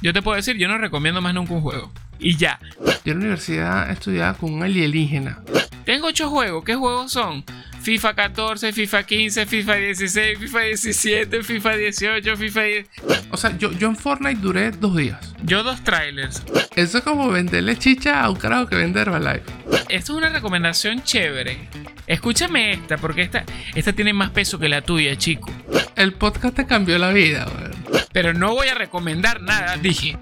yo te puedo decir, yo no recomiendo más nunca un juego. Y ya. Yo en la universidad estudiaba con un alienígena. Tengo ocho juegos. ¿Qué juegos son? FIFA 14, FIFA 15, FIFA 16, FIFA 17, FIFA 18, FIFA 10. O sea, yo, yo en Fortnite duré dos días. Yo dos trailers. Eso es como venderle chicha a un carajo que vende Herbalife. Esto es una recomendación chévere. Escúchame esta, porque esta, esta tiene más peso que la tuya, chico. El podcast te cambió la vida, weón. Pero no voy a recomendar nada, dije.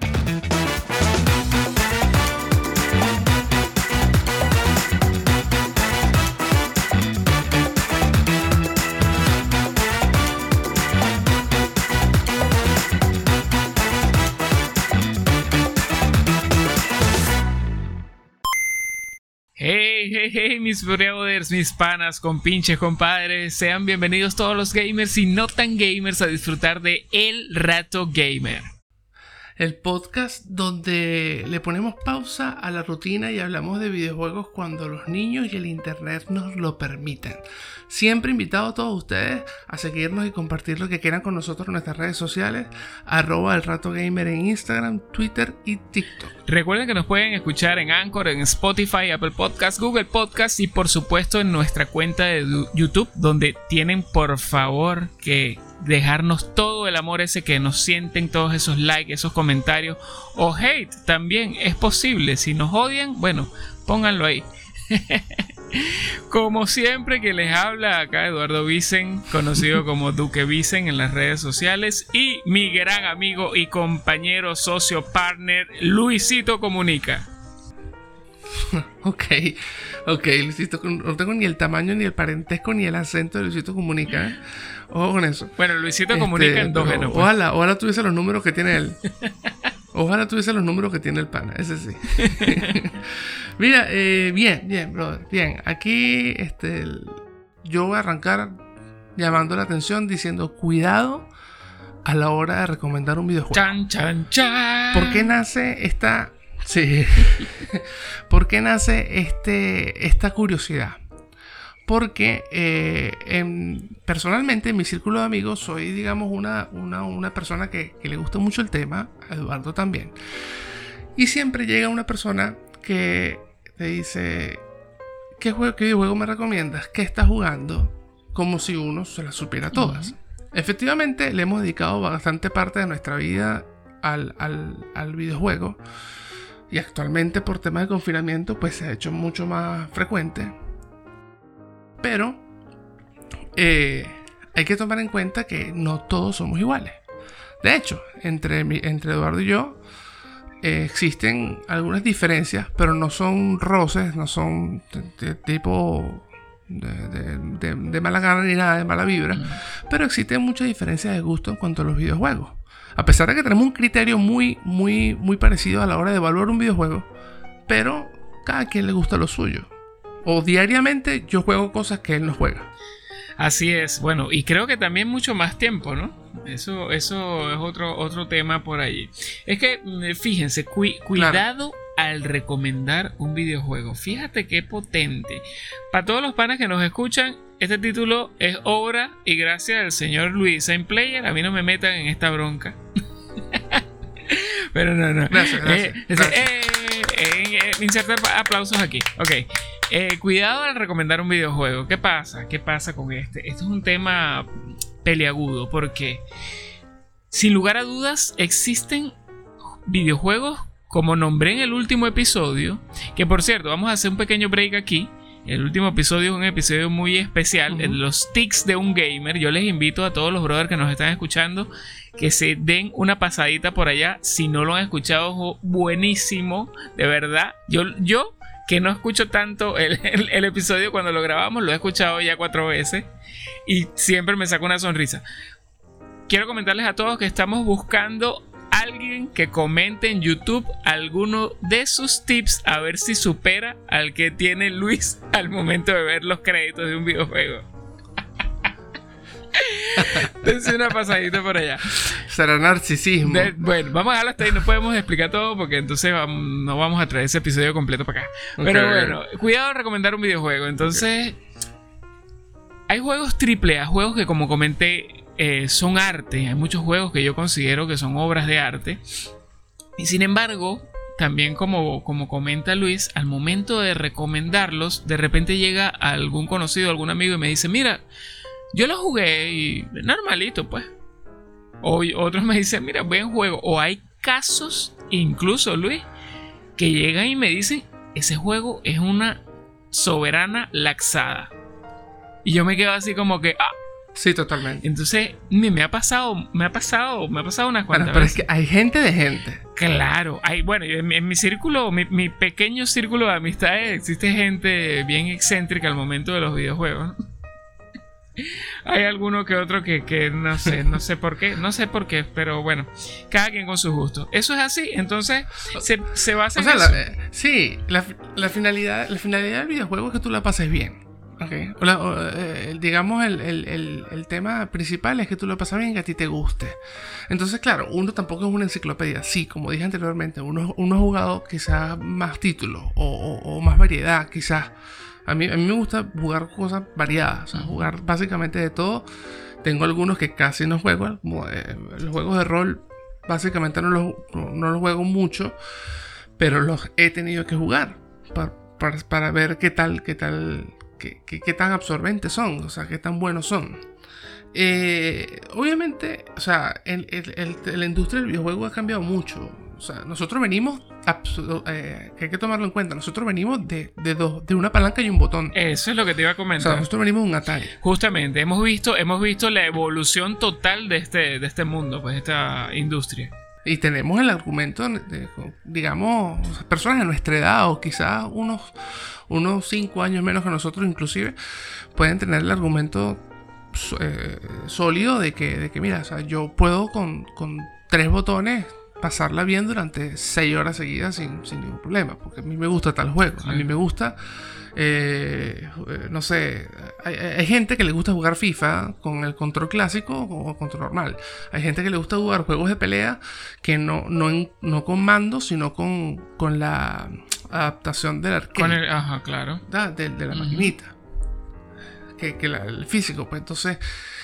Hey, hey, mis brothers, mis panas, compinches, compadres, sean bienvenidos todos los gamers y no tan gamers a disfrutar de El Rato Gamer. El podcast donde le ponemos pausa a la rutina y hablamos de videojuegos cuando los niños y el internet nos lo permiten. Siempre invitado a todos ustedes a seguirnos y compartir lo que quieran con nosotros en nuestras redes sociales, arroba el rato gamer en Instagram, Twitter y TikTok. Recuerden que nos pueden escuchar en Anchor, en Spotify, Apple Podcasts, Google Podcasts y por supuesto en nuestra cuenta de YouTube, donde tienen por favor que dejarnos todo el amor ese que nos sienten, todos esos likes, esos comentarios o hate también es posible. Si nos odian, bueno, pónganlo ahí. Como siempre que les habla acá Eduardo Vicen, conocido como Duque Vicen en las redes sociales, y mi gran amigo y compañero socio partner Luisito Comunica. ok, ok, Luisito, no tengo ni el tamaño, ni el parentesco, ni el acento de Luisito Comunica. Ojo con eso. Bueno, Luisito Comunica Este, endógeno. pues. Ojalá, ojalá tuviese los números que tiene él. Ojalá tuviese los números que tiene el pana, ese sí. Mira, eh, bien, bien, brother, bien. Aquí este, yo voy a arrancar llamando la atención diciendo cuidado a la hora de recomendar un videojuego. Chan, chan, chan. ¿Por qué nace esta... Sí. ¿Por qué nace este, esta curiosidad? Porque eh, en- personalmente en mi círculo de amigos soy, digamos, una, una, una persona que, que le gusta mucho el tema, a Eduardo también. Y siempre llega una persona que te dice, ¿qué, juego, qué videojuego me recomiendas? ¿Qué estás jugando? Como si uno se las supiera todas. Efectivamente, le hemos dedicado bastante parte de nuestra vida al, al- al videojuego. Y actualmente por temas de confinamiento pues se ha hecho mucho más frecuente. Pero eh, hay que tomar en cuenta que no todos somos iguales. De hecho, entre, mi- entre Eduardo y yo eh, existen algunas diferencias, pero no son roces, no son de, de tipo de, de- de- de mala gana ni nada, de mala vibra. Pero existen muchas diferencias de gusto en cuanto a los videojuegos. A pesar de que tenemos un criterio muy, muy, muy parecido a la hora de evaluar un videojuego, pero cada quien le gusta lo suyo. O diariamente yo juego cosas que él no juega. Así es, bueno, y creo que también mucho más tiempo, ¿no? Eso, eso es otro, otro tema por allí. Es que, mm, fíjense, cui- cuidado al recomendar un videojuego. Fíjate qué potente. Para todos los panas que nos escuchan, este título es obra y gracias al señor Luis en Player. A mí no me metan en esta bronca. Pero no, no. Gracias, gracias, Eh, gracias. eh, eh, insertar aplausos aquí. Ok. Eh, cuidado al recomendar un videojuego. ¿Qué pasa? ¿Qué pasa con este? Esto es un tema peleagudo porque, sin lugar a dudas, existen videojuegos, como nombré en el último episodio, que por cierto, vamos a hacer un pequeño break aquí. El último episodio es un episodio muy especial, en los tics de un gamer. Yo les invito a todos los brothers que nos están escuchando que se den una pasadita por allá. Si no lo han escuchado, buenísimo, de verdad. Yo, yo que no escucho tanto el, el- el episodio cuando lo grabamos, lo he escuchado ya cuatro veces y siempre me saca una sonrisa. Quiero comentarles a todos que estamos buscando alguien que comente en YouTube alguno de sus tips a ver si supera al que tiene Luis al momento de ver los créditos de un videojuego. Dense una pasadita por allá. Será narcisismo. De- bueno, vamos a dejarlo hasta ahí. No podemos explicar todo porque entonces no vamos a traer ese episodio completo para acá. Pero bueno, cuidado al recomendar un videojuego. Entonces, hay juegos triple A, juegos que como comenté eh, son arte. Hay muchos juegos que yo considero que son obras de arte. Y sin embargo, también como, como comenta Luis, al momento de recomendarlos, de repente llega algún conocido, algún amigo y me dice, mira, yo lo jugué y normalito, pues. O otros me dicen, mira, buen juego. O hay casos, incluso Luis, que llegan y me dicen, ese juego es una soberana laxada. Y yo me quedo así como que, ah, Sí, totalmente. entonces, me, me ha pasado, me ha pasado, me ha pasado unas Bueno, cuantas pero es veces. que hay gente de gente. Claro, hay, bueno, en, mi- en mi círculo, mi, mi pequeño círculo de amistades, existe gente bien excéntrica al momento de los videojuegos. ¿no? Hay alguno que otro que, que no sé, no sé por qué, no sé por qué, pero bueno, cada quien con sus gustos. Eso es así, entonces se, se basa O en sea, eso. la- eh, sí, la, la finalidad, la finalidad del videojuego es que tú la pases bien. ¿ok? O la- o, eh, digamos, el, el- el- el tema principal es que tú lo pases bien y que a ti te guste. Entonces, claro, uno tampoco es una enciclopedia. Sí, como dije anteriormente, uno, uno ha jugado quizás más títulos o, o- o más variedad, quizás. A mí, a mí me gusta jugar cosas variadas, o sea, jugar básicamente de todo. Tengo algunos que casi no juego. como, eh, los juegos de rol básicamente no los, no- no los juego mucho pero los he tenido que jugar para, para- para ver qué tal, qué tal, qué, qué- qué tan absorbentes son, o sea, qué tan buenos son. Eh, obviamente, o sea, el- el- el- la industria del videojuego ha cambiado mucho. O sea, nosotros venimos, eh, que hay que tomarlo en cuenta, nosotros venimos de, de, dos, de una palanca y un botón. Eso es lo que te iba a O sea, comentar. nosotros venimos de un Atari. Justamente, hemos visto, hemos visto la evolución total de este, de este mundo, pues de esta industria. Y tenemos el argumento, de, digamos, personas de nuestra edad o quizás unos, unos 5 años menos que nosotros inclusive, pueden tener el argumento eh, sólido de que, de que, mira, o sea, yo puedo con, con tres botones pasarla bien durante 6 horas seguidas sin, sin ningún problema, porque a mí me gusta tal juego, a mí me gusta... eh, no sé, hay, hay gente que le gusta jugar FIFA con el control clásico o control normal. Hay gente que le gusta jugar juegos de pelea que no, no, en- no con mando, sino con, con la adaptación del arcade. Con el, ajá, claro. ¿verdad? de, de la maquinita. Que, la- el físico, pues entonces.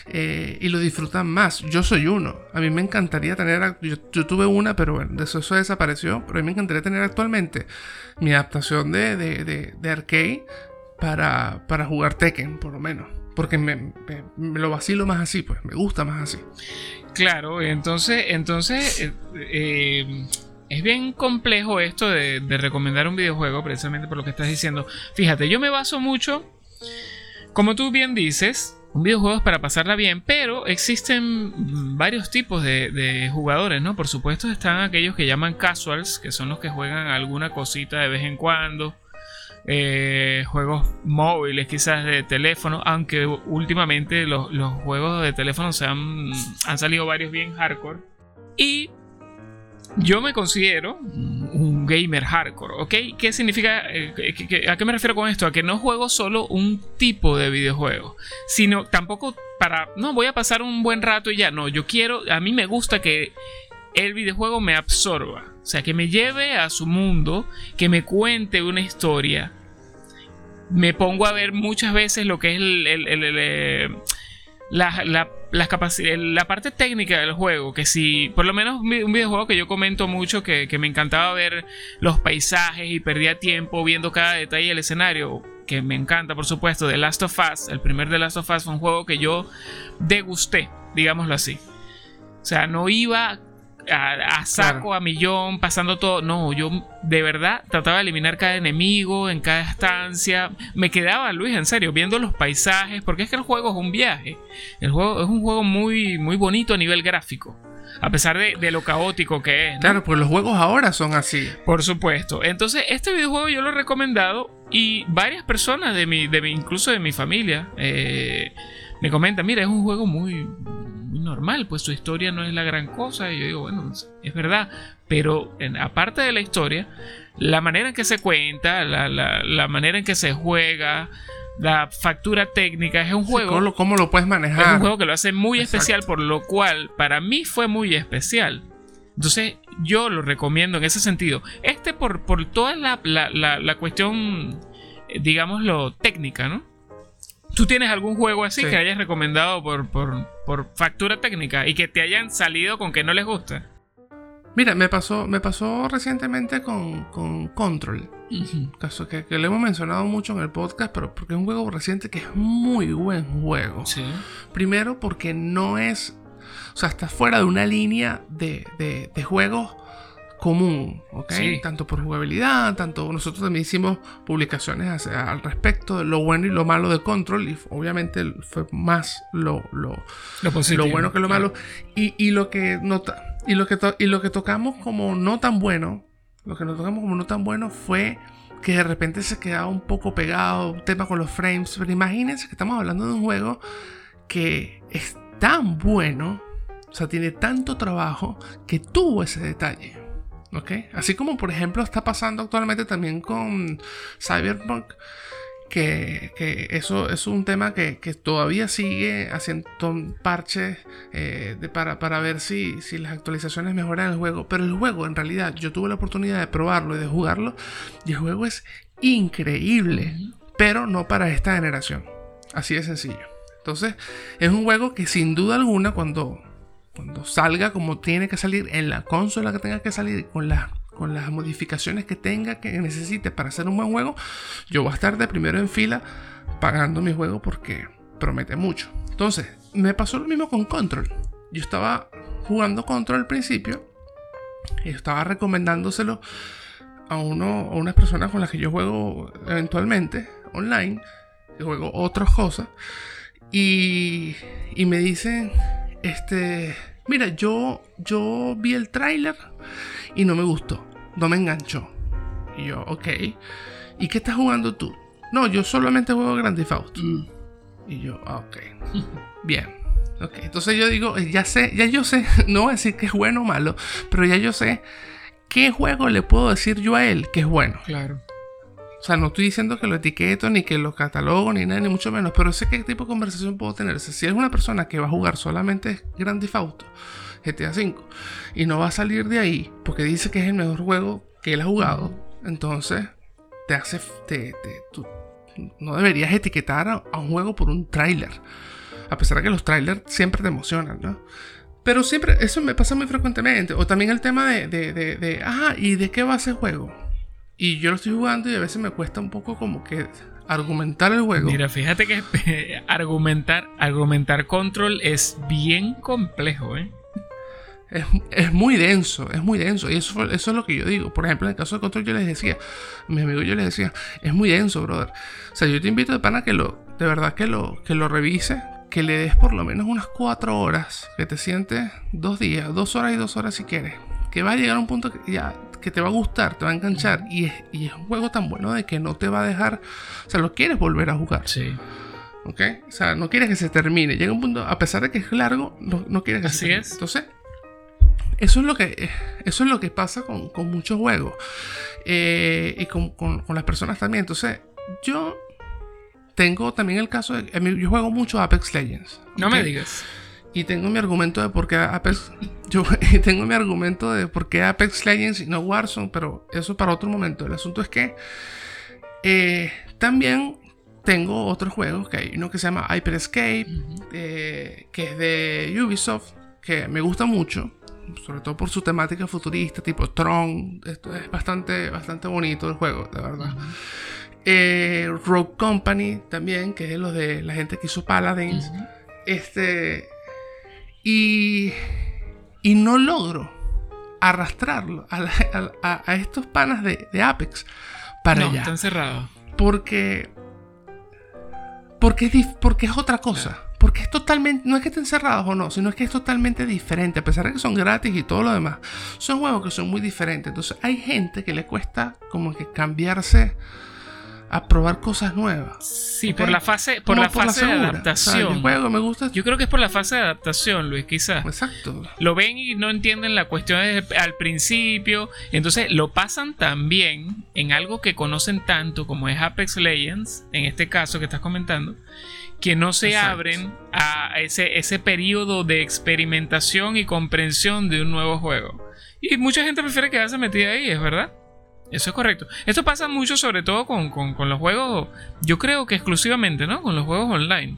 eh, y lo disfrutan más. Yo soy uno. A mí me encantaría tener. Yo, tuve una, pero bueno, de eso, eso desapareció. Pero a mí me encantaría tener actualmente mi adaptación de, de, de- de arcade para, para jugar Tekken, por lo menos. Porque me, lo vacilo más así, pues me gusta más así. Claro, entonces, entonces eh, eh, es bien complejo esto de recomendar un videojuego, precisamente por lo que estás diciendo. Fíjate, yo me baso mucho, como tú bien dices, un videojuego es para pasarla bien, pero existen varios tipos de, de jugadores, ¿no? Por supuesto están aquellos que llaman casuals, que son los que juegan alguna cosita de vez en cuando. eh, juegos móviles, quizás de teléfono, aunque últimamente los, los juegos de teléfono se han, han salido varios bien hardcore. Y yo me considero un gamer hardcore, ¿ok? ¿Qué significa? eh, ¿A qué me refiero con esto? A que no juego solo un tipo de videojuego, sino tampoco para, no, voy a pasar un buen rato y ya, no, yo quiero, a mí me gusta que el videojuego me absorba, o sea, que me lleve a su mundo, que me cuente una historia. Me pongo a ver muchas veces lo que es el, eh, la, la, parte técnica del juego, que si, por lo menos un videojuego que yo comento mucho, que, que me encantaba ver los paisajes y perdía tiempo viendo cada detalle del escenario, que me encanta, por supuesto, The Last of Us, el primer The Last of Us fue un juego que yo degusté, digámoslo así. O sea, no iba a, a saco, Claro. a millón, pasando todo. No, yo de verdad trataba de eliminar cada enemigo en cada estancia. Me quedaba, Luis, en serio, viendo los paisajes, porque es que el juego es un viaje. El juego es un juego muy, muy bonito a nivel gráfico. A pesar de, de lo caótico que es. ¿no? Claro, pues los juegos ahora son así. Por supuesto. Entonces, este videojuego yo lo he recomendado y varias personas de mi, de mi incluso de mi familia, eh, me comentan, mira, es un juego muy, muy normal, pues su historia no es la gran cosa. Y yo digo, bueno, es verdad. Pero en- aparte de la historia, la manera en que se cuenta, la, la- la manera en que se juega, la factura técnica, es un Sí, juego... ¿Cómo, lo, cómo lo puedes Es manejar? un juego que lo hace muy Exacto. especial, por lo cual para mí fue muy especial. Entonces yo lo recomiendo en ese sentido. Este por, por toda la, la- la- la cuestión, eh, digámoslo, técnica, ¿no? ¿Tú tienes algún juego así Sí. que hayas recomendado por, por, por factura técnica y que te hayan salido con que no les gusta? Mira, me pasó, me pasó recientemente con, con Control. Caso que, que, lo hemos mencionado mucho en el podcast, pero porque es un juego reciente que es muy buen juego. Sí. Primero porque no es. O sea, está fuera de una línea de, de, de juegos común, ¿ok? Tanto por jugabilidad, tanto nosotros también hicimos publicaciones al respecto de lo bueno y lo malo de Control y obviamente fue más lo, lo, lo, bueno que lo malo y, y, lo que nota, y lo que y lo que tocamos como no tan bueno, lo que nos tocamos como no tan bueno fue que de repente se quedaba un poco pegado, un tema con los frames, pero imagínense que estamos hablando de un juego que es tan bueno, o sea, tiene tanto trabajo que tuvo ese detalle. Así como por ejemplo está pasando actualmente también con Cyberpunk, que, eso es un tema que, todavía sigue haciendo parches eh, para, ver si, las actualizaciones mejoran el juego. Pero el juego, en realidad, yo tuve la oportunidad de probarlo y de jugarlo, y el juego es increíble, pero no para esta generación. Así de sencillo. Entonces, es un juego que sin duda alguna, cuando cuando salga como tiene que salir en la consola que tenga que salir con, con las modificaciones que tenga que necesite para hacer un buen juego, yo voy a estar de primero en fila pagando mi juego porque promete mucho. Entonces, me pasó lo mismo con Control. Yo estaba jugando Control al principio y estaba recomendándoselo a uno a unas personas con las que yo juego eventualmente online, juego otras cosas y, y me dicen este, mira, yo, yo vi el tráiler y no me gustó, no me enganchó. Y yo, ok. ¿Y qué estás jugando tú? No, yo solamente juego Grand Theft Auto. Mm. Y yo, ah, ok. Bien. Ok, entonces yo digo, eh, ya sé, ya yo sé, no voy a decir que es bueno o malo, pero ya yo sé qué juego le puedo decir yo a él que es bueno. Claro. O sea, no estoy diciendo que lo etiqueto, ni que lo catalogo, ni nada, ni mucho menos. Pero sé qué tipo de conversación puedo tener. si es una persona que va a jugar solamente Grand Theft Auto, GTA V, y no va a salir de ahí porque dice que es el mejor juego que él ha jugado, entonces te hace. Te, tú no deberías etiquetar a, un juego por un tráiler. A pesar de que los trailers siempre te emocionan, ¿no? Pero siempre, eso me pasa muy frecuentemente. O también el tema de, de, de, de ah, ¿y de qué va ese juego? Y yo lo estoy jugando y a veces me cuesta un poco como que argumentar el juego. Mira, fíjate que argumentar, argumentar control es bien complejo, ¿eh? Es, muy denso, es muy denso. Y eso, eso es lo que yo digo. Por ejemplo, en el caso de Control, yo les decía, a mis amigos yo les decía, es muy denso, brother. O sea, yo te invito de pana que lo, de verdad que lo, que lo revise, que le des por lo menos unas cuatro horas, que te sientes dos días, dos horas y dos horas si quieres. Que va a llegar a un punto que ya que te va a gustar, te va a enganchar. Y es, es un juego tan bueno de que no te va a dejar. O sea, lo quieres volver a jugar. Sí. ¿Ok? O sea, no quieres que se termine. Llega un punto, a pesar de que es largo, no, no quieres que se termine. Es. Entonces, eso es lo que, eso es lo que pasa con, con muchos juegos. Eh, y con, con, las personas también. Entonces, yo tengo también el caso de. Yo juego mucho Apex Legends. No me digas. Y tengo mi argumento de por qué Apex. Yo tengo mi argumento de por qué Apex Legends y no Warzone, pero eso para otro momento. El asunto es que eh, también tengo otros juegos, que hay uno que se llama Hyper Escape, eh, que es de Ubisoft, que me gusta mucho, sobre todo por su temática futurista, tipo Tron. Esto es bastante, bastante bonito el juego, de verdad. Eh, Rogue Company también, que es lo de la gente que hizo Paladins. Este y, y no logro arrastrarlo a, estos panas de, Apex para no, allá. Están cerrados. Porque, porque, es, porque es otra cosa. Porque es totalmente, no es que estén cerrados o no, sino es que es totalmente diferente. A pesar de que son gratis y todo lo demás, son juegos que son muy diferentes. Entonces hay gente que le cuesta como que cambiarse a probar cosas nuevas. Sí, por la fase, por la fase de adaptación. juego me gusta. Yo creo que es por la fase de adaptación, Luis, quizás. Exacto. Lo ven y no entienden la cuestión al principio. Entonces lo pasan también en algo que conocen tanto como es Apex Legends, en este caso que estás comentando, que no se abren a ese, ese periodo de experimentación y comprensión de un nuevo juego. Y mucha gente prefiere quedarse metida ahí, ¿es verdad? Eso es correcto. Esto pasa mucho sobre todo con, los juegos, yo creo que exclusivamente, ¿no? Con los juegos online.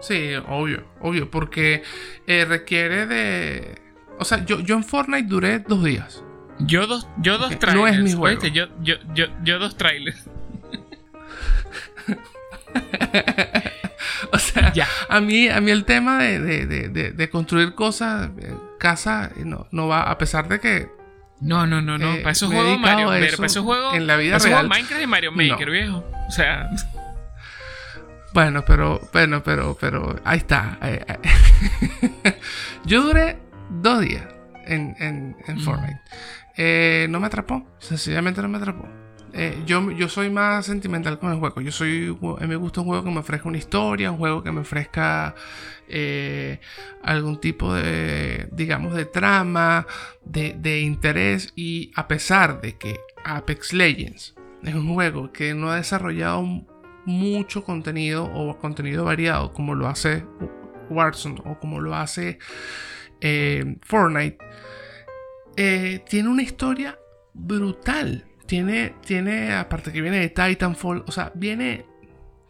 Sí, obvio, obvio, porque eh, requiere de, O sea, yo, yo en Fortnite duré dos días. Yo dos, yo dos trailers. No es mi juego. Yo, yo, yo, yo dos trailers. o sea, ya. A, mí, a mí el tema de, de, de, de construir cosas, eh, casa, no, no va, a pesar de que no, no, no, no. Eh, para esos juegos Mario, para esos juegos en la vida real. Minecraft y Mario Maker, viejo. O sea. Bueno, pero, bueno, pero, pero, ahí está. Yo duré dos días en, en, en Fortnite. Eh, no me atrapó, sencillamente no me atrapó. Eh, yo, yo soy más sentimental con el juego. Yo soy. me gusta un juego que me ofrezca una historia, un juego que me ofrezca eh, algún tipo de. digamos, de trama, de, interés. Y a pesar de que Apex Legends es un juego que no ha desarrollado mucho contenido o contenido variado como lo hace Warzone o como lo hace Fortnite eh, tiene una historia brutal. Tiene, tiene, aparte que viene de Titanfall, o sea, viene,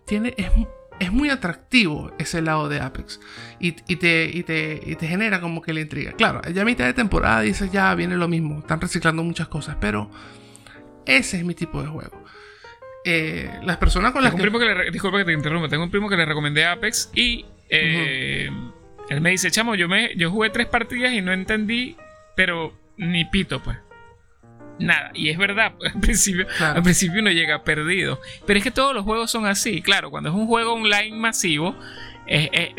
tiene, es, es muy atractivo ese lado de Apex. Y, te, y, te, te, genera como que la intriga. Claro, ya a mitad de temporada dices, ya viene lo mismo, están reciclando muchas cosas, pero ese es mi tipo de juego. Eh, las personas con las que... que disculpa que te interrumpa, tengo un primo que le recomendé Apex y eh, él me dice, chamo, yo, me, yo jugué tres partidas y no entendí, pero ni pito, pues. Nada, y es verdad, al principio, al principio uno llega perdido. Pero es que todos los juegos son así, claro, cuando es un juego online masivo,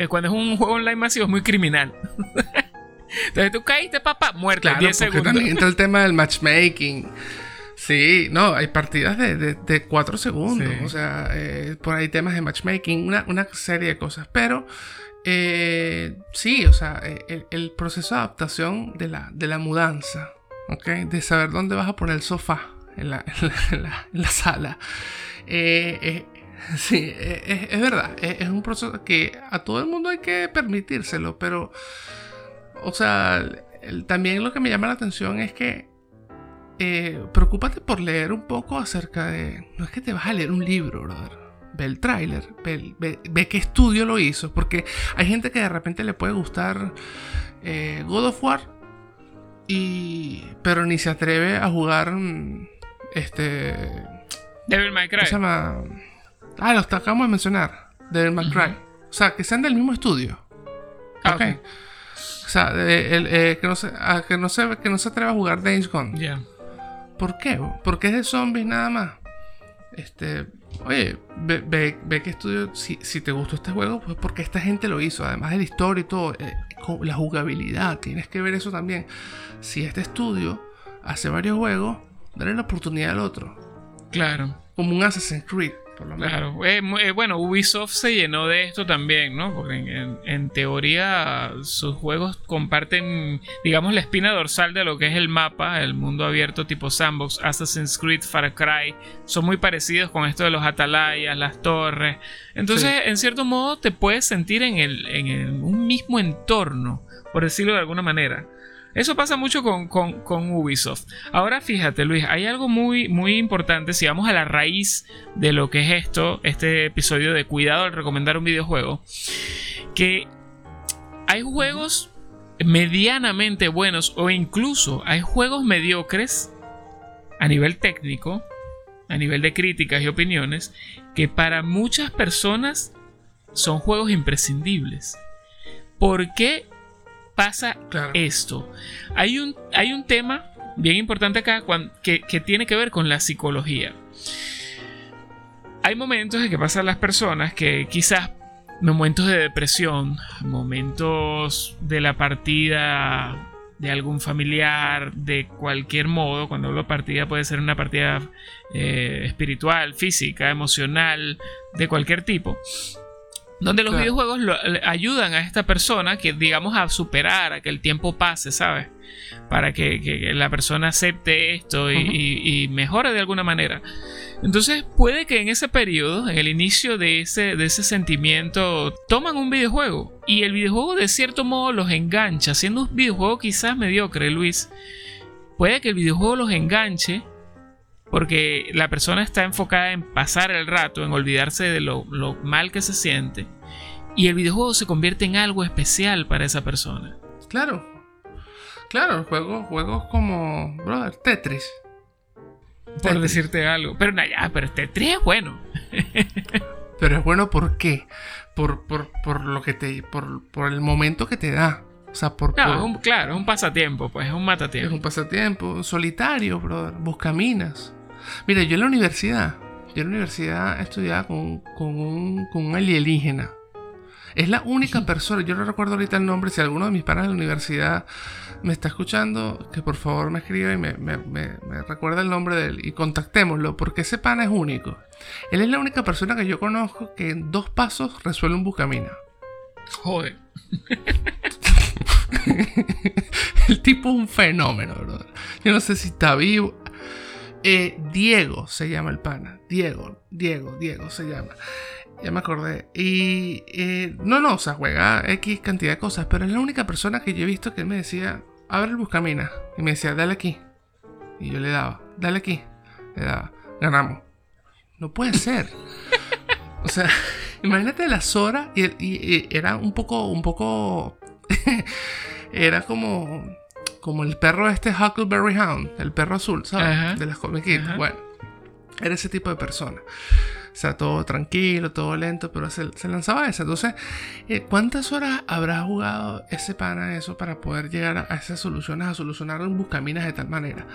cuando es un juego online masivo es muy criminal. Entonces tú caíste, papá, muerto en 10 segundos. También entra el tema del matchmaking. Sí, no, hay partidas de, de, 4 segundos. O sea, eh, por ahí temas de matchmaking, una, una serie de cosas. Pero eh, sí, o sea, eh, el, proceso de adaptación de la, de la mudanza, ¿ok? De saber dónde vas a poner el sofá en la, sala. Eh, sí, es, verdad, es, un proceso que a todo el mundo hay que permitírselo, pero, o sea, también lo que me llama la atención es que preocúpate por leer un poco acerca de... No es que te vas a leer un libro, brother ve el tráiler, ve, qué estudio lo hizo, porque hay gente que de repente le puede gustar eh, God of War, y, pero ni se atreve a jugar mm, este... Devil May Cry. ¿Qué se llama? Ah, lo acabamos de mencionar, Devil May Cry. O sea, que sean del mismo estudio. Ah, okay. O sea, eh, que, no se, que, no se, que no se atreva a jugar Days Gone. Ya. ¿Por qué? Porque es de zombies nada más. Este, oye, ve, ve, que estudio, si, si, te gustó este juego, pues porque esta gente lo hizo, además de la historia y todo, eh, la jugabilidad, tienes que ver eso también. Si este estudio hace varios juegos, dale la oportunidad al otro. Claro. Como un Assassin's Creed. Claro, eh, eh, bueno, Ubisoft se llenó de esto también, ¿no? Porque en, teoría sus juegos comparten, digamos, la espina dorsal de lo que es el mapa, el mundo abierto tipo sandbox, Assassin's Creed, Far Cry, son muy parecidos con esto de los atalayas, las torres. Entonces, en cierto modo, te puedes sentir en, el, en un mismo entorno, por decirlo de alguna manera. Eso pasa mucho con, Ubisoft. Ahora fíjate, Luis, hay algo muy, muy importante. Si vamos a la raíz de lo que es esto, este episodio de cuidado al recomendar un videojuego, que hay juegos medianamente buenos o incluso hay juegos mediocres a nivel técnico, a nivel de críticas y opiniones, que para muchas personas son juegos imprescindibles. ¿Por qué pasa esto? Hay un, hay un tema bien importante acá que, tiene que ver con la psicología. Hay momentos en que pasan las personas que quizás momentos de depresión, momentos de la partida de algún familiar, de cualquier modo, cuando hablo partida puede ser una partida eh, espiritual, física, emocional, de cualquier tipo, donde los videojuegos ayudan a esta persona que, digamos, a superar, a que el tiempo pase, ¿sabes? Para que, la persona acepte esto y, mejore de alguna manera. Entonces puede que en ese periodo, en el inicio de ese, de ese sentimiento, toman un videojuego y el videojuego de cierto modo los engancha, siendo un videojuego quizás mediocre, Luis. Puede que el videojuego los enganche porque la persona está enfocada en pasar el rato, en olvidarse de lo, mal que se siente. Y el videojuego se convierte en algo especial para esa persona. Claro. Claro, juegos, juegos como, brother, Tetris. Por Tetris. decirte algo. Pero no, ya, pero 3 es bueno. Pero es bueno ¿por qué? Por, por, por lo que te. Por, por el momento que te da. O sea, por, No, por- es un- claro, es un pasatiempo, pues es un es matatiempo. un pasatiempo. Solitario, brother. Buscaminas. Mira, yo en la universidad. Yo en la universidad estudiaba con, con un, con un alienígena. Es la única persona, yo no recuerdo ahorita el nombre, si alguno de mis panas de la universidad me está escuchando, que por favor me escriba y me, me- me- me recuerda el nombre de él y contactémoslo, porque ese pana es único. Él es la única persona que yo conozco que en dos pasos resuelve un buscamina. Joder. El tipo es un fenómeno, brother. Yo no sé si está vivo. Eh, Diego se llama el pana. Diego, Diego, Diego se llama. Ya me acordé. Y eh, no, no, o sea, juega X cantidad de cosas, pero es la única persona que yo he visto que me decía, abre el buscamina. Y me decía, dale aquí. Y yo le daba, dale aquí. Le daba, ganamos. No puede ser. O sea, imagínate las horas y- y era un poco, un poco, era como, como el perro este Huckleberry Hound, el perro azul, ¿sabes? Ajá. De las comiquitas. Bueno, era ese tipo de persona. O sea, todo tranquilo, todo lento, pero se, se lanzaba esa. Entonces, eh, ¿cuántas horas habrá jugado ese pana eso para poder llegar a, esas soluciones, a solucionar un buscaminas de tal manera?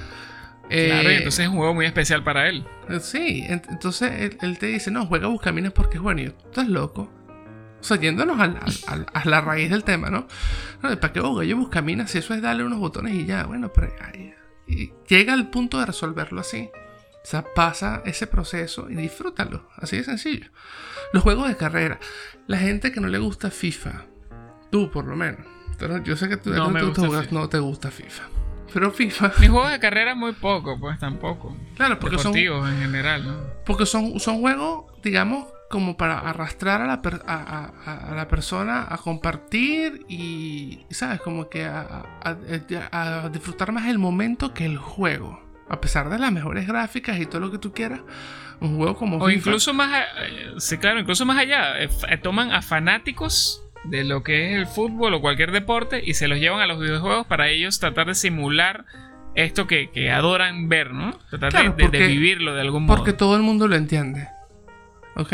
Claro, y Eh, entonces es un juego muy especial para él. eh, Sí, ent- entonces él, él te dice, no, juega Buscaminas porque es bueno. Y yo, tú estás loco. O sea, yéndonos al- al- a la raíz del tema, ¿no? no ¿Para qué juego yo Buscaminas si eso es darle unos botones y ya? Bueno, pero ay, y llega al punto de resolverlo así. O sea, pasa ese proceso y disfrútalo. Así de sencillo. Los juegos de carrera. La gente que no le gusta FIFA. Tú, por lo menos. Pero yo sé que tú, No tú- jugas- no te gusta FIFA. Pero FIFA, Mis juegos de carrera muy poco, pues tampoco. claro, porque son, Deportivos en general, ¿no? Porque son, son juegos, digamos, como para arrastrar a la, per- a, a- la persona a compartir y, ¿sabes? Como que a, a- disfrutar más el momento que el juego. A pesar de las mejores gráficas y todo lo que tú quieras, un juego como O FIFA- incluso más, eh, sí, claro, incluso más allá, eh, eh, toman a fanáticos de lo que es el fútbol o cualquier deporte y se los llevan a los videojuegos para ellos tratar de simular esto que, que adoran ver, ¿no? Tratar de- Claro, de, vivirlo de algún modo. Porque todo el mundo lo entiende. ¿Ok?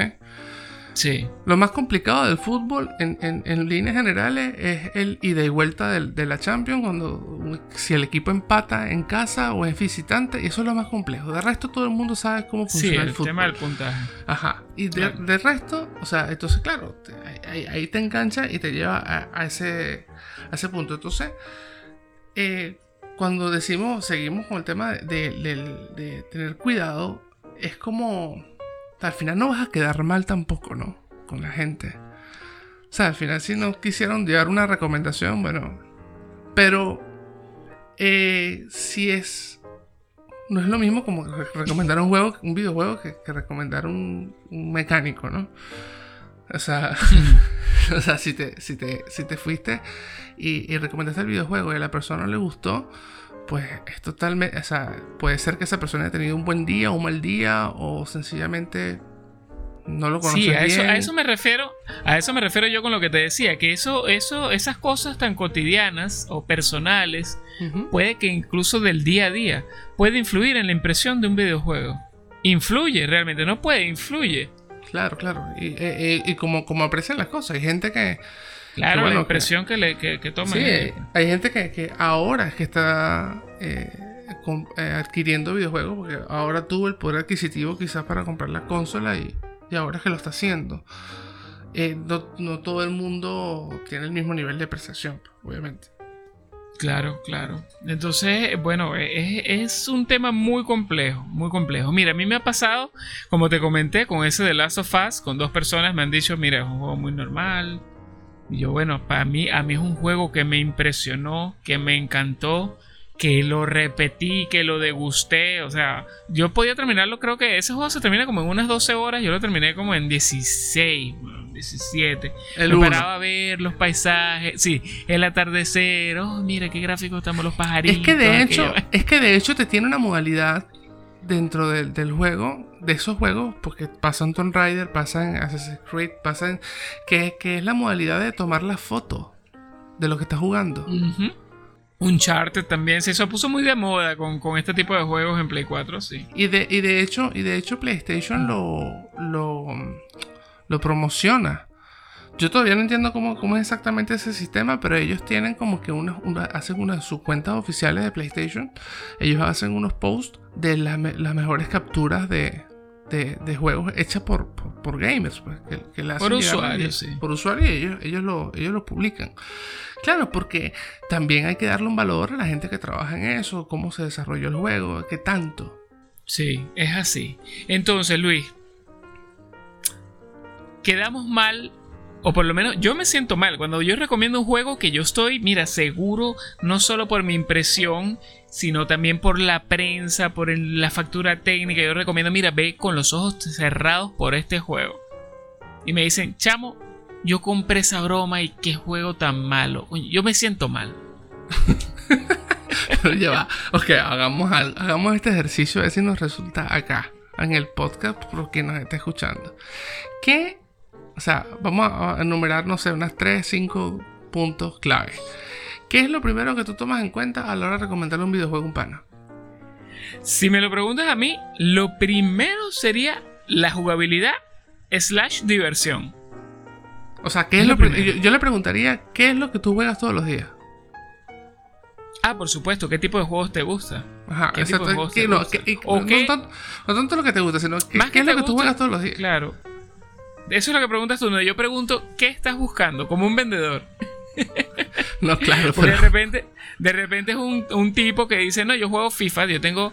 Sí, Lo más complicado del fútbol en, en- en líneas generales es el ida y vuelta del- de la Champions, cuando si el equipo empata en casa o es visitante, y eso es lo más complejo. De resto todo el mundo sabe cómo sí, funciona el, el fútbol. tema del puntaje. Ajá. Y de, Claro. de resto, o sea, entonces claro, te- ahí, ahí te engancha y te lleva a, a ese, a ese punto. Entonces, eh, cuando decimos, seguimos con el tema de, de- de tener cuidado, es como, al final no vas a quedar mal tampoco, ¿no? Con la gente. O sea, al final si no quisieron llevar una recomendación, bueno, pero eh, si es no es lo mismo como re- recomendar un juego, un videojuego que, que recomendar un, un mecánico, ¿no? O sea, o sea si, te, si, te, si te fuiste y, y recomendaste el videojuego y a la persona no le gustó, pues es totalmente, o sea, puede ser que esa persona haya tenido un buen día o un mal día o sencillamente no lo conoces Sí, a eso, bien. a eso me refiero, a eso me refiero yo con lo que te decía, que eso, eso, esas cosas tan cotidianas o personales, puede que incluso del día a día, puede influir en la impresión de un videojuego. Influye realmente, no puede, influye. Claro, claro. Y, eh, eh, y como, como aprecian las cosas. Hay gente que, Claro, bueno la que- impresión que, le, que, que toma. Sí, hay gente que, que ahora es que está eh, eh, adquiriendo videojuegos porque ahora tuvo el poder adquisitivo quizás para comprar la consola y, y ahora es que lo está haciendo. Eh, no, no todo el mundo tiene el mismo nivel de apreciación, obviamente. Claro, claro. Entonces, bueno, es, es un tema muy complejo, muy complejo. Mira, a mí me ha pasado, como te comenté, con ese de Last of Us, con dos personas me han dicho, mira, es un juego muy normal. Y yo, bueno, para mí, a mí es un juego que me impresionó, que me encantó, que lo repetí, que lo degusté. O sea, yo podía terminarlo, creo que ese juego se termina como en unas 12 horas, yo lo terminé como en 16, bueno, 17. El Me uno. paraba a ver los paisajes, sí, el atardecer, oh, mira qué gráficos estamos los pajaritos. Es que de hecho, aquello. es que de hecho te tiene una modalidad dentro del, del juego, de esos juegos, porque pasa en Tomb Raider, pasa en Assassin's Creed, pasa en, que, que es la modalidad de tomar la foto de lo que estás jugando. Ujú. Uncharted también se eso puso muy de moda con, con, este tipo de juegos en Play 4, sí. Y de, y de hecho, y de hecho PlayStation lo, lo, lo promociona. Yo todavía no entiendo cómo, cómo, es exactamente ese sistema, pero ellos tienen como que una, hacen una, sus cuentas oficiales de PlayStation. Ellos hacen unos posts de las mejores capturas de, de, de juegos hechas por, por, gamers. Pues, que, por usuarios, sí. Por usuarios y ellos, ellos, lo, ellos lo publican. Claro, porque también hay que darle un valor a la gente que trabaja en eso, cómo se desarrolló el juego, qué tanto. Sí, es así. Entonces, Luis, quedamos mal o por lo menos yo me siento mal cuando yo recomiendo un juego que yo estoy, mira, seguro, no solo por mi impresión, sino también por la prensa, por la factura técnica. Yo recomiendo, mira, ve con los ojos cerrados por este juego. Y me dicen, chamo, yo compré esa broma y qué juego tan malo. Yo me siento mal. ya va. Ok, hagamos, hagamos este ejercicio a ver si nos resulta acá, en el podcast, por quien nos está escuchando. ¿Qué o sea, vamos a enumerar, no sé, unas 3, 5 puntos clave. ¿Qué es lo primero que tú tomas en cuenta a la hora de recomendarle un videojuego a un pana? Si me lo preguntas a mí, lo primero sería la jugabilidad slash diversión. O sea, ¿qué es, lo, primero? Yo, le preguntaría, ¿qué es lo que tú juegas todos los días? Ah, por supuesto, ¿qué tipo de juegos te gusta? Ajá, ¿Qué exacto. Tipo de no, no, tanto, lo que te gusta, sino ¿qué, ¿qué es lo que tú juegas todos los días? Claro. Eso es lo que preguntas tú. Yo pregunto, ¿qué estás buscando? Como un vendedor. no, claro. Porque de repente, de repente es un, tipo que dice, no, yo juego FIFA, yo tengo...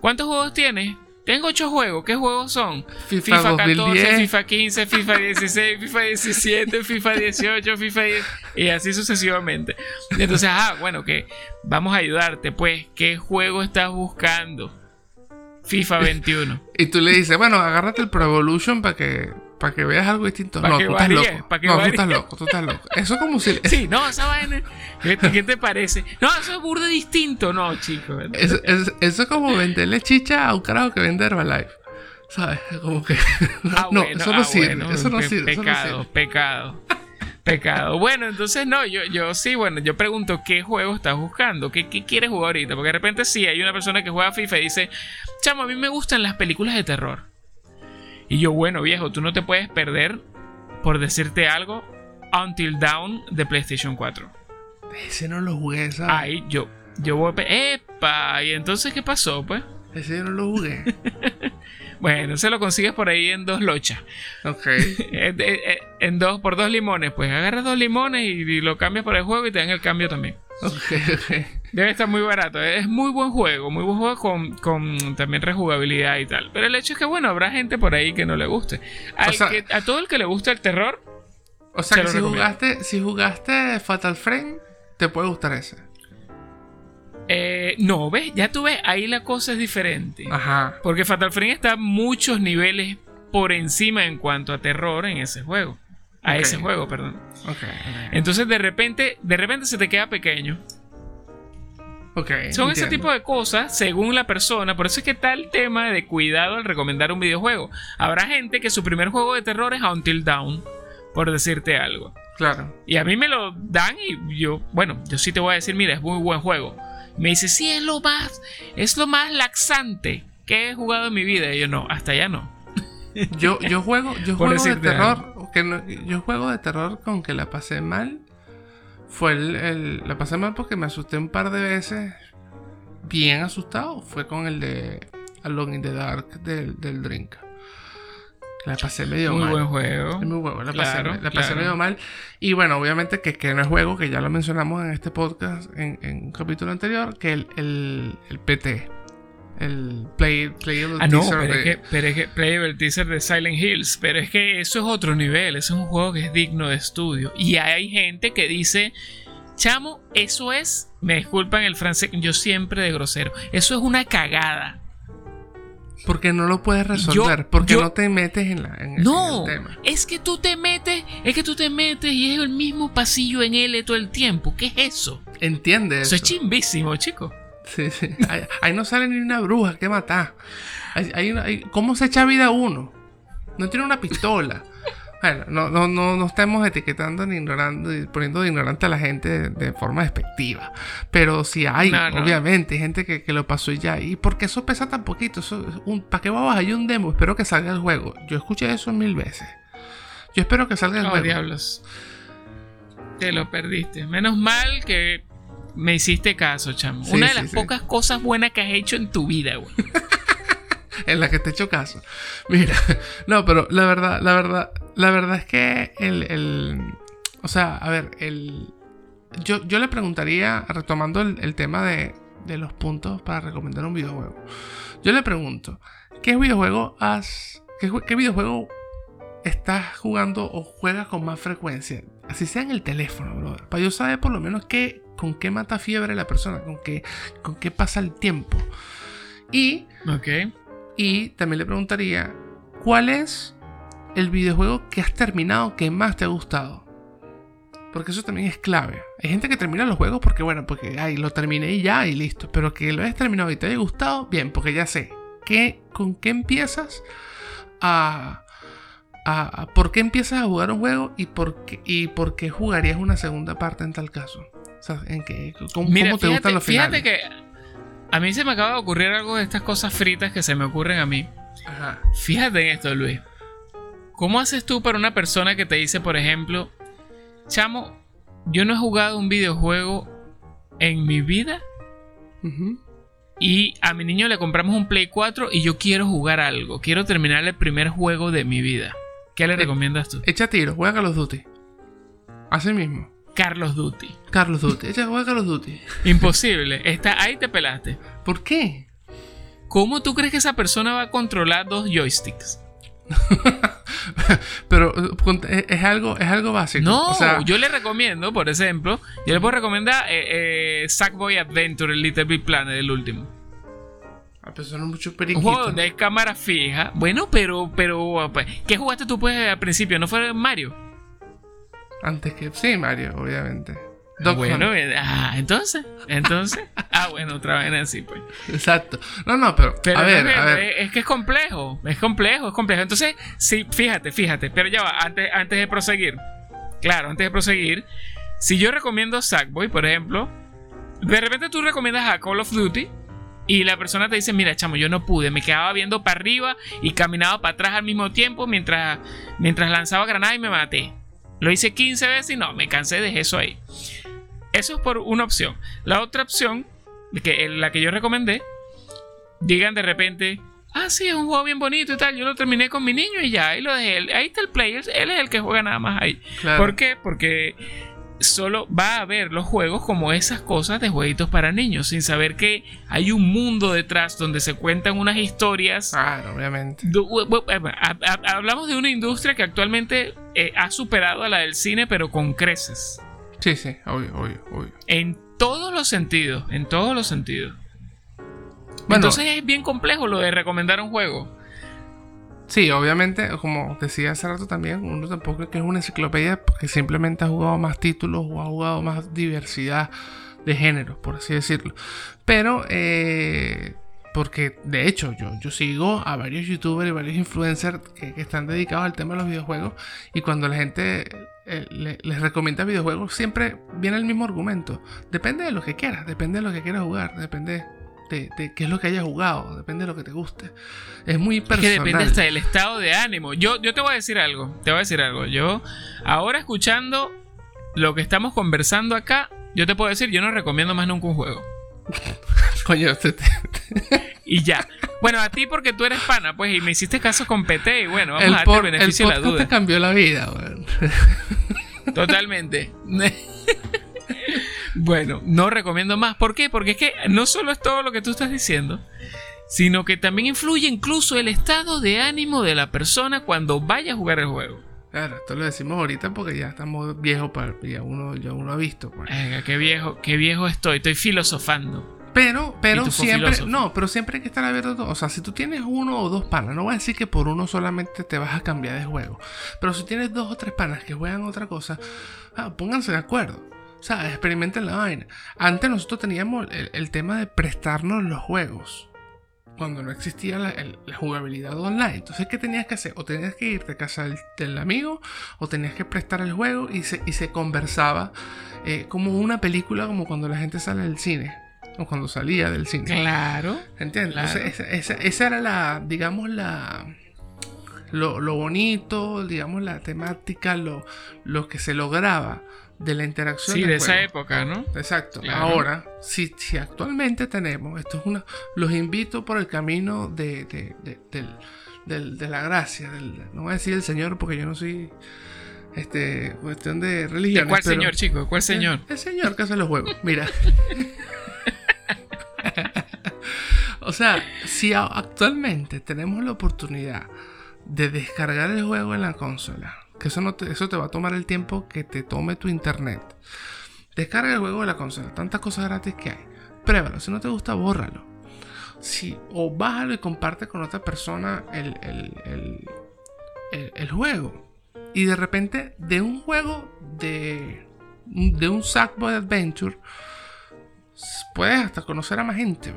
¿Cuántos juegos tienes? Tengo ocho juegos. ¿Qué juegos son? FIFA, 14, FIFA 15, FIFA 16, FIFA 17, FIFA 18, FIFA 10 y así sucesivamente. Entonces, ah, bueno, que vamos a ayudarte, pues. ¿Qué juego estás buscando? FIFA 21. y tú le dices, bueno, agárrate el Pro Evolution para que para que veas algo distinto. no, tú estás loco. no, tú estás loco, tú estás loco. Eso es como si. Sí, no, esa vaina. ¿Qué, te parece? No, eso es burde distinto, no, chicos. Eso, es como venderle chicha a un carajo que vende Herbalife. ¿Sabes? Como que. Ah, no, eso, no ah, sirve, eso no sirve. Pecado, pecado. Pecado. Bueno, entonces no, yo, yo sí, bueno, yo pregunto qué juego estás buscando, qué, qué quieres jugar ahorita, porque de repente sí hay una persona que juega FIFA y dice, chamo, a mí me gustan las películas de terror. Y yo, bueno, viejo, tú no te puedes perder, por decirte algo, Until Dawn de PlayStation 4. Ese no lo jugué, ¿sabes? Ahí yo, yo voy a... ¡Epa! ¿Y entonces qué pasó, pues? Ese yo no lo jugué. bueno, se lo consigues por ahí en dos lochas. Ok. en dos, por dos limones, pues agarras dos limones y, lo cambias por el juego y te dan el cambio también. Ok, ok. Debe estar muy barato. Es muy buen juego, muy buen juego con, también rejugabilidad y tal. Pero el hecho es que, bueno, habrá gente por ahí que no le guste. a todo el que le gusta el terror. O sea, que si jugaste, si jugaste Fatal Frame, te puede gustar ese. Eh, no, ¿ves? Ya tú ves, ahí la cosa es diferente. Ajá. Porque Fatal Frame está muchos niveles por encima en cuanto a terror en ese juego. A ese juego, perdón. Okay, Entonces de repente, de repente se te queda pequeño. Son ese tipo de cosas según la persona. Por eso es que está el tema de cuidado al recomendar un videojuego. Habrá gente que su primer juego de terror es Until Dawn, por decirte algo. Claro. Y a mí me lo dan y yo, bueno, yo sí te voy a decir, mira, es muy buen juego. Me dice, sí, es lo más, es lo más laxante que he jugado en mi vida. Y yo no, hasta allá no. Yo, yo juego, yo juego de terror, que yo juego de terror con que la pasé mal fue el, La pasé mal porque me asusté un par de veces. Bien asustado. Fue con el de Alone in the Dark del, del Drink. La pasé medio mal. Muy buen juego. muy bueno. La, pasé, medio mal. Y bueno, obviamente que, que no es juego, que ya lo mencionamos en este podcast, en, en un capítulo anterior, que el, el, el PT el play, playable ah, no, pero, es que, pero es que playable teaser de Silent Hills. Pero es que eso es otro nivel. Eso es un juego que es digno de estudio. Y hay gente que dice, chamo, eso es, me disculpan el francés, yo siempre de grosero. Eso es una cagada. Porque no lo puedes resolver, porque no te metes en, la, en, no, el tema. Es que tú te metes, es que tú te metes y es el mismo pasillo en L todo el tiempo. ¿Qué es eso? Entiendes. Eso, es chimbísimo, chicos. Sí, sí. Ahí, no sale ni una bruja que matar. ¿Cómo se echa vida uno? No tiene una pistola. Bueno, no, no, no, no estemos etiquetando ni ignorando y poniendo de ignorante a la gente de, forma despectiva. Pero si hay, obviamente, gente que, lo pasó y ya. ¿Y porque eso pesa tan poquito? ¿Para qué vamos a Hay un demo? Espero que salga el juego. Yo escuché eso mil veces. Yo espero que salga el juego. diablos. Te lo perdiste. Menos mal que me hiciste caso, chamo. Una de las pocas cosas buenas que has hecho en tu vida, güey. en la que te he hecho caso. Mira, no, pero la verdad, la verdad, la verdad es que el, o sea, a ver, el, yo, yo le preguntaría, retomando el, tema de, de, los puntos para recomendar un videojuego. Yo le pregunto, ¿qué videojuego has, qué, videojuego estás jugando o juegas con más frecuencia? Así sea en el teléfono, brother. Para yo saber por lo menos qué, con qué mata fiebre la persona, con qué, con qué pasa el tiempo. Y, okay. y también le preguntaría, ¿cuál es el videojuego que has terminado que más te ha gustado. Porque eso también es clave. Hay gente que termina los juegos porque, bueno, porque ay, lo terminé y ya y listo. Pero que lo hayas terminado y te haya gustado, bien, porque ya sé. ¿qué, ¿Con qué empiezas a, a, ¿Por qué empiezas a jugar un juego y por, qué, y por qué jugarías una segunda parte en tal caso? Sea, ¿en qué, ¿cómo, te gustan los finales? Fíjate que a mí se me acaba de ocurrir algo de estas cosas fritas que se me ocurren a mí. Ajá. Fíjate en esto, Luis. ¿Cómo haces tú para una persona que te dice, por ejemplo, chamo, yo no he jugado un videojuego en mi vida? Y a mi niño le compramos un Play 4 y yo quiero jugar algo. Quiero terminar el primer juego de mi vida. ¿Qué le eh, recomiendas tú? Echa tiro, juega Carlos Duty. Así mismo. Carlos Duty. Carlos Duty. Juega Carlos Duty. Imposible. Está, ahí te pelaste. ¿Por qué? ¿Cómo tú crees que esa persona va a controlar dos joysticks? Pero eh, es algo, es algo básico. No, yo le recomiendo, por ejemplo, yo le puedo recomendar eh, eh, Sackboy Adventure, el Little Big Planet, el último. Ah, pero son mucho Un juego donde hay cámara fija. Bueno, pero, pero, pues, ¿qué jugaste tú pues al principio? ¿No fue Mario? Antes que, sí, Mario, obviamente bueno, ah, entonces, entonces, ah, bueno, otra vez así, pues. Exacto. No, no, pero, a, ver, es, a ver. Es, que es complejo, es complejo, es complejo. Entonces, sí, fíjate, fíjate, pero ya va, antes, antes de proseguir, claro, antes de proseguir, si yo recomiendo Sackboy, por ejemplo, de repente tú recomiendas a Call of Duty y la persona te dice, mira, chamo, yo no pude, me quedaba viendo para arriba y caminaba para atrás al mismo tiempo mientras, mientras lanzaba granada y me maté. Lo hice 15 veces y no, me cansé de eso ahí. Eso es por una opción. La otra opción, que la que yo recomendé, digan de repente, ah, sí, es un juego bien bonito y tal. Yo lo terminé con mi niño y ya, ahí lo dejé. Ahí está el player, él es el que juega nada más ahí. ¿Por qué? Porque solo va a ver los juegos como esas cosas de jueguitos para niños, sin saber que hay un mundo detrás donde se cuentan unas historias. Claro, obviamente. Hablamos de una industria que actualmente eh, ha superado a la del cine, pero con creces. Sí, sí, obvio, obvio, obvio. En todos los sentidos, en todos los sentidos. Entonces es bien complejo lo de recomendar un juego. Sí, obviamente, como decía hace rato también, uno tampoco es que es una enciclopedia porque simplemente ha jugado más títulos o ha jugado más diversidad de géneros, por así decirlo. Pero, eh, porque de hecho yo, yo sigo a varios youtubers y varios influencers que, están dedicados al tema de los videojuegos y cuando la gente eh, les recomienda videojuegos, siempre viene el mismo argumento. Depende de lo que quieras, depende de lo que quieras jugar, depende de, qué es lo que hayas jugado, depende de lo que te guste. Es muy personal. que depende hasta del estado de ánimo. Yo, yo te voy a decir algo, te voy a decir algo. Yo, ahora escuchando lo que estamos conversando acá, yo te puedo decir, yo no recomiendo más nunca un juego. Coño, y ya. Bueno, a ti porque tú eres pana, pues, y me hiciste caso con PT, y bueno, vamos a darte el beneficio de la duda. te cambió la vida, Totalmente. bueno, no recomiendo más. ¿Por qué? Porque es que no solo es todo lo que tú estás diciendo, sino que también influye incluso el estado de ánimo de la persona cuando vaya a jugar el juego. Claro, esto lo decimos ahorita porque ya estamos viejos, para, ya uno, ya uno ha visto. Pues. qué viejo, qué viejo estoy, estoy filosofando. Pero, pero siempre, no, pero siempre hay que estar abierto O sea, si tú tienes uno o dos panas, no voy a decir que por uno solamente te vas a cambiar de juego. Pero si tienes dos o tres panas que juegan otra cosa, ah, pónganse de acuerdo. O sea, experimenten la vaina. Antes nosotros teníamos el, tema de prestarnos los juegos. cuando no existía la, jugabilidad online. Entonces, ¿qué tenías que hacer? O tenías que irte a casa del, amigo, o tenías que prestar el juego y se, y se conversaba eh, como una película, como cuando la gente sale del cine. O cuando salía del cine. Claro. ¿Entiendes? esa, era la, digamos, la... Lo, lo, bonito, digamos, la temática, lo, lo que se lograba de la interacción. Sí, de esa época, ¿no? Exacto. Ahora, si, si, actualmente tenemos, esto es una, los invito por el camino de, de, la gracia, no voy a decir el Señor porque yo no soy este cuestión de religión. ¿Cuál señor, chico? ¿Cuál señor? El, señor que hace los juegos. Mira. o sea, si actualmente tenemos la oportunidad de descargar el juego en la consola que eso, no te, eso te va a tomar el tiempo que te tome tu internet. Descarga el juego de la consola, tantas cosas gratis que hay. Pruébalo, si no te gusta, bórralo. Si, o bájalo y comparte con otra persona el, el, juego. Y de repente, de un juego de, de un Sackboy Adventure, puedes hasta conocer a más gente.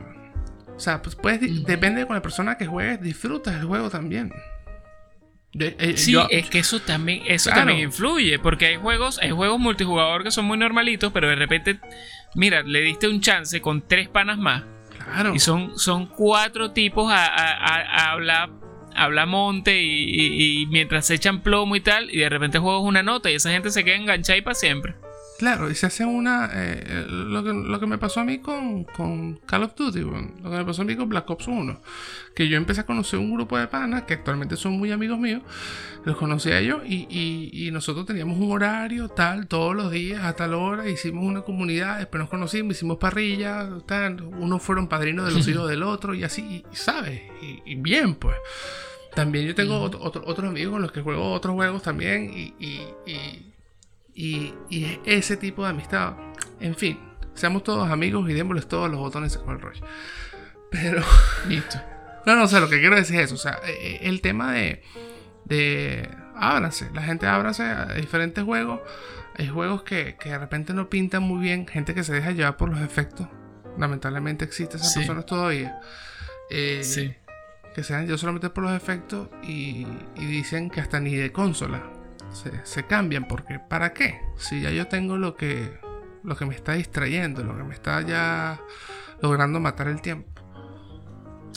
O sea, pues puedes, depende con la persona que juegues, disfrutas el juego también. Eh, sí, es que eso también, eso también influye, porque hay juegos, hay juegos multijugador que son muy normalitos, pero de repente, mira, le diste un chance con tres panas más. Claro. Y son, son cuatro tipos a, a, hablar, habla monte y, mientras se echan plomo y tal, y de repente juegas una nota y esa gente se queda enganchada y para siempre. Claro, y se hace una. Eh, lo, que, me pasó a mí con, Call of Duty, lo que me pasó a mí con Black Ops 1. Que yo empecé a conocer un grupo de panas que actualmente son muy amigos míos. Los conocí a ellos y, nosotros teníamos un horario tal, todos los días, a tal hora. Hicimos una comunidad, después nos conocimos, hicimos parrillas, tal. Unos fueron padrinos de los hijos del otro y así, y, ¿sabes? Y, bien, pues. También yo tengo otros amigos con los que juego otros juegos también y y, ese tipo de amistad. En fin, seamos todos amigos y démosles todos los botones con el rollo. Pero. Listo. No, no, o sea, lo que quiero decir es eso. O sea, eh, eh, el tema de. de ábranse. La gente ábrase a diferentes juegos. Hay juegos que, de repente no pintan muy bien. Gente que se deja llevar por los efectos. Lamentablemente existen esas personas todavía. Eh, sí. Que sean yo solamente por los efectos y, y dicen que hasta ni de consola se, cambian porque ¿para qué? Si ya yo tengo lo que, lo que me está distrayendo, lo que me está ya logrando matar el tiempo.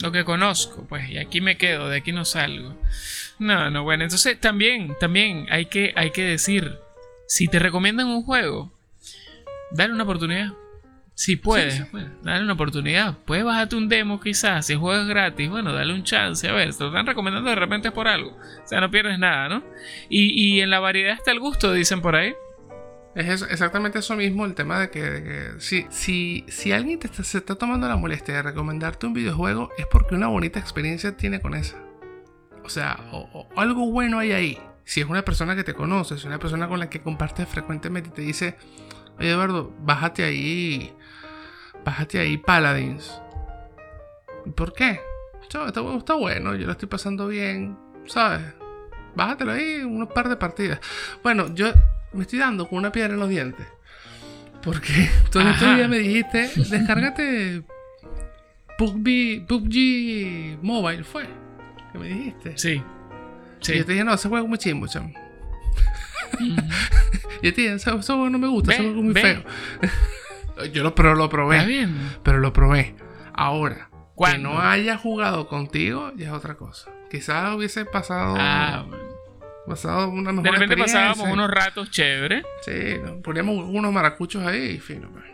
Lo que conozco, pues, y aquí me quedo, de aquí no salgo. No, no, bueno, entonces también, también hay que, hay que decir, si te recomiendan un juego, dale una oportunidad. Si puedes, dale una oportunidad. Puedes bajarte un demo quizás, si juegas gratis, bueno, dale un chance. A ver, te lo están recomendando de repente por algo. O sea, no pierdes nada, ¿no? Y, en la variedad está el gusto, dicen por ahí. Es exactamente eso mismo, el tema de que, si, si, si, alguien te se está tomando la molestia de recomendarte un videojuego, es porque una bonita experiencia tiene con esa. O sea, o, algo bueno hay ahí. Si es una persona que te conoce, si es una persona con la que compartes frecuentemente y te dice, oye Eduardo, bájate ahí bájate ahí Paladins. ¿Por qué? este juego está bueno, yo lo estoy pasando bien, ¿sabes? Bájatelo ahí, unos par de partidas. Bueno, yo me estoy dando con una piedra en los dientes. Porque tú el otro día me dijiste, descárgate PUBG, PUBG Mobile, ¿fue? Que me dijiste. Sí. sí. Y yo te dije, no, ese juego es muy chimbo, chamo. y yo te dije, ese, juego no me gusta, ese juego es muy feo. Yo lo, pero lo probé. Pero lo probé. Ahora, que no haya jugado contigo ya es otra cosa. Quizás hubiese pasado. Ah, pasado una mejor De repente pasábamos unos ratos chéveres. Sí, poníamos unos maracuchos ahí y fino. Pues.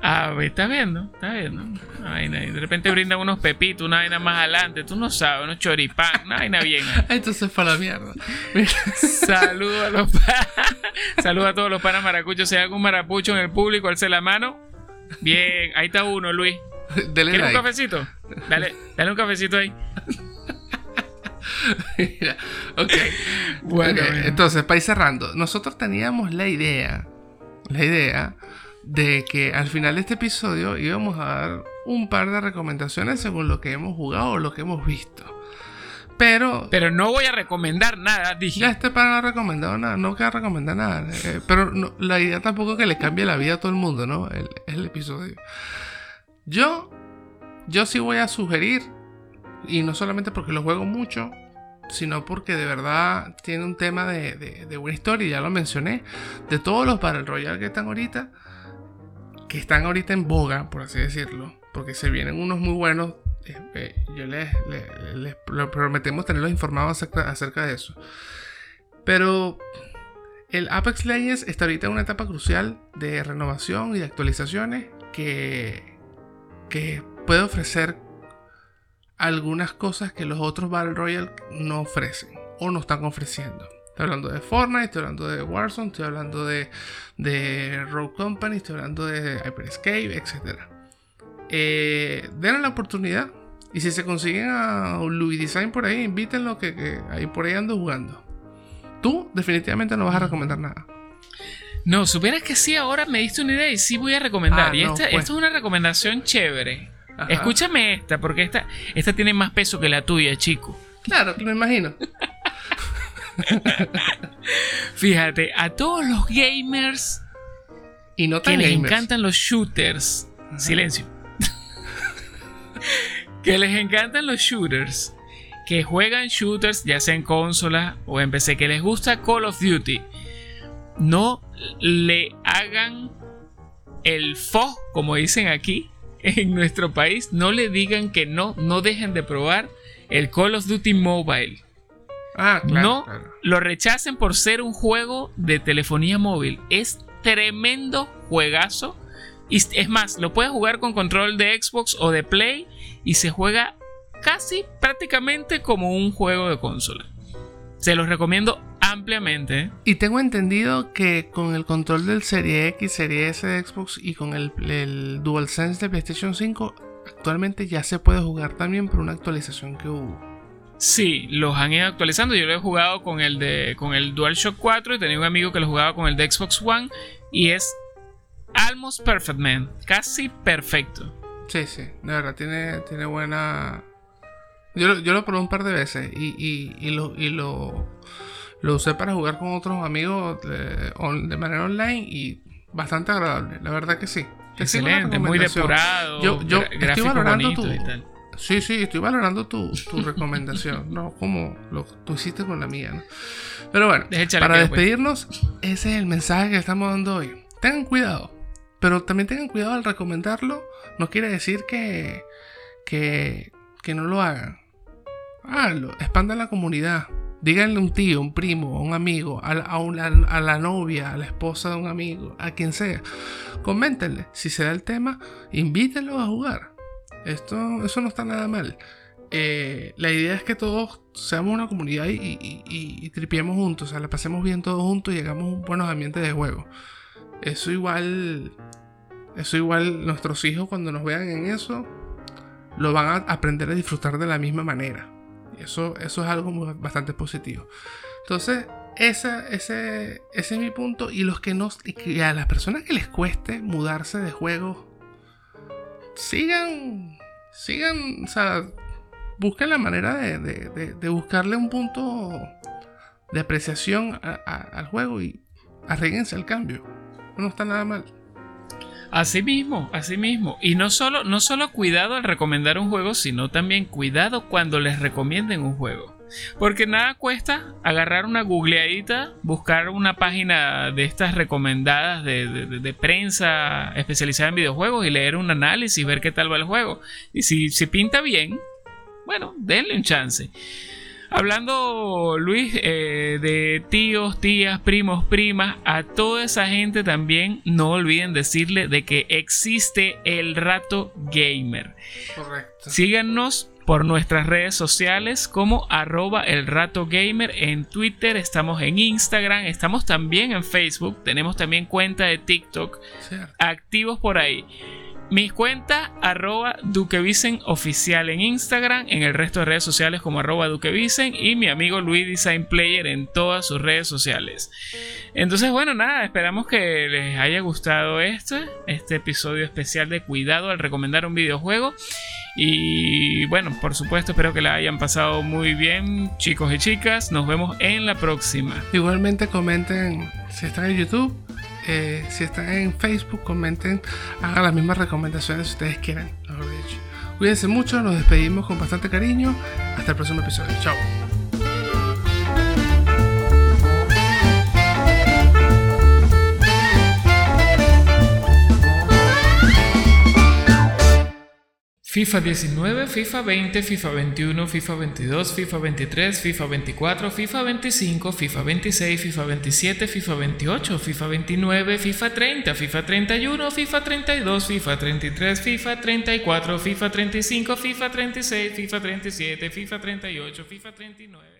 Ah, está viendo, está viendo. de repente brindan unos pepitos, una vaina más adelante, tú no sabes, unos choripán, una vaina bien. Entonces fue la mierda. Saludos a los Saludos a todos los panas maracuchos. Si hay algún marapucho en el público, alce la mano. Bien, ahí está uno, Luis. ¿Quieres un cafecito? Dale, dale un cafecito ahí. Mira, ok. Bueno, entonces, para ir cerrando, nosotros teníamos la idea, la idea de que al final de este episodio íbamos a dar un par de recomendaciones según lo que hemos jugado o lo que hemos visto. Pero. Pero no voy a recomendar nada, dije. Ya este para no recomendado nada, no queda recomendar nada. Eh, pero la idea tampoco es que le cambie la vida a todo el mundo, ¿no? El, el episodio. Yo yo sí voy a sugerir, y no solamente porque lo juego mucho, sino porque de verdad tiene un tema de, de, buena historia, ya lo mencioné, de todos los Battle Royale que están ahorita, que están ahorita en boga, por así decirlo, porque se vienen unos muy buenos. Eh, eh, yo les, prometemos tenerlos informados acerca, acerca, de eso. Pero el Apex Legends está ahorita en una etapa crucial de renovación y de actualizaciones que, que puede ofrecer algunas cosas que los otros Battle Royale no ofrecen o no están ofreciendo. Estoy hablando de Fortnite, estoy hablando de Warzone, estoy hablando de, de Rogue Company, estoy hablando de Hyperscape, etc. Eh, denle la oportunidad. Y si se consiguen a Louis Design por ahí, invítenlo que, que ahí por ahí ando jugando. Tú definitivamente no vas a recomendar nada. No, supieras que sí, ahora me diste una idea y sí voy a recomendar. Ah, y esta, pues. es una recomendación chévere. Escúchame esta, porque esta, esta tiene más peso que la tuya, chico. Claro, me imagino. Fíjate, a todos los gamers y no que les encantan los shooters. Silencio. que les encantan los shooters. Que juegan shooters, ya sea en consola o en PC, que les gusta Call of Duty. No le hagan el fo, como dicen aquí, en nuestro país, no le digan que no, no dejen de probar el Call of Duty Mobile. Ah, no lo rechacen por ser un juego de telefonía móvil. Es tremendo juegazo. Y es más, lo puedes jugar con control de Xbox o de Play y se juega casi prácticamente como un juego de consola. Se los recomiendo ampliamente. Y tengo entendido que con el control del Serie X, Serie S de Xbox y con el, el DualSense de PlayStation 5, actualmente ya se puede jugar también por una actualización que hubo. Sí, los han ido actualizando. Yo lo he jugado con el de con el DualShock 4 y tenía un amigo que lo jugaba con el de Xbox One y es almost perfect, man. Casi perfecto. Sí, sí, de verdad, tiene, tiene buena. Yo, lo probé un par de veces y, lo, y lo, lo usé para jugar con otros amigos de, manera online y bastante agradable, la verdad que sí. Excelente, muy depurado. Yo, yo estoy valorando tu, Sí, sí, estoy valorando tu, recomendación, no como lo tú hiciste con la mía. ¿no? Pero bueno, para pues. despedirnos, ese es el mensaje que estamos dando hoy. Tengan cuidado, pero también tengan cuidado al recomendarlo. No quiere decir que, que, que no lo hagan. Háganlo, expandan la comunidad. Díganle a un tío, un primo, un amigo, a, a, la novia, a la esposa de un amigo, a quien sea. Coméntenle. Si se da el tema, invítenlo a jugar. Esto, eso no está nada mal. Eh, la idea es que todos seamos una comunidad y, y, tripiemos juntos, o sea, la pasemos bien todos juntos y hagamos buenos ambientes de juego. Eso igual, eso igual nuestros hijos cuando nos vean en eso, lo van a aprender a disfrutar de la misma manera. Eso, eso es algo bastante positivo. Entonces, ese, ese, ese es mi punto. Y los que no, y a las personas que les cueste mudarse de juego, sigan, sigan, o sea, busquen la manera de, de, buscarle un punto de apreciación al juego y arreglense al cambio. No está nada mal. Así mismo, así mismo. Y no solo, no solo cuidado al recomendar un juego, sino también cuidado cuando les recomienden un juego. Porque nada cuesta agarrar una googleadita, buscar una página de estas recomendadas de, prensa especializada en videojuegos y leer un análisis, ver qué tal va el juego. Y si, si pinta bien, bueno, denle un chance. Hablando, Luis, eh, de tíos, tías, primos, primas, a toda esa gente también no olviden decirle de que existe el rato gamer. Correcto. Síganos por nuestras redes sociales como arroba el rato gamer en Twitter, estamos en Instagram, estamos también en Facebook, tenemos también cuenta de TikTok, activos por ahí. Mis cuentas, arroba Duquevisen oficial en Instagram, en el resto de redes sociales como arroba Duquevisen y mi amigo Luis Design Player en todas sus redes sociales. Entonces, bueno, nada, esperamos que les haya gustado este, este episodio especial de cuidado al recomendar un videojuego. Y bueno, por supuesto, espero que la hayan pasado muy bien, chicos y chicas. Nos vemos en la próxima. Igualmente comenten si están en YouTube si están en Facebook, comenten, hagan las mismas recomendaciones si ustedes quieren, Cuídense mucho, nos despedimos con bastante cariño. Hasta el próximo episodio. Chao. FIFA 19, FIFA 20, FIFA 21, FIFA 22, FIFA 23, FIFA 24, FIFA 25, FIFA 26, FIFA 27, FIFA 28, FIFA 29, FIFA 30, FIFA 31, FIFA 32, FIFA 33, FIFA 34, FIFA 35, FIFA 36, FIFA 37, FIFA 38, FIFA 39.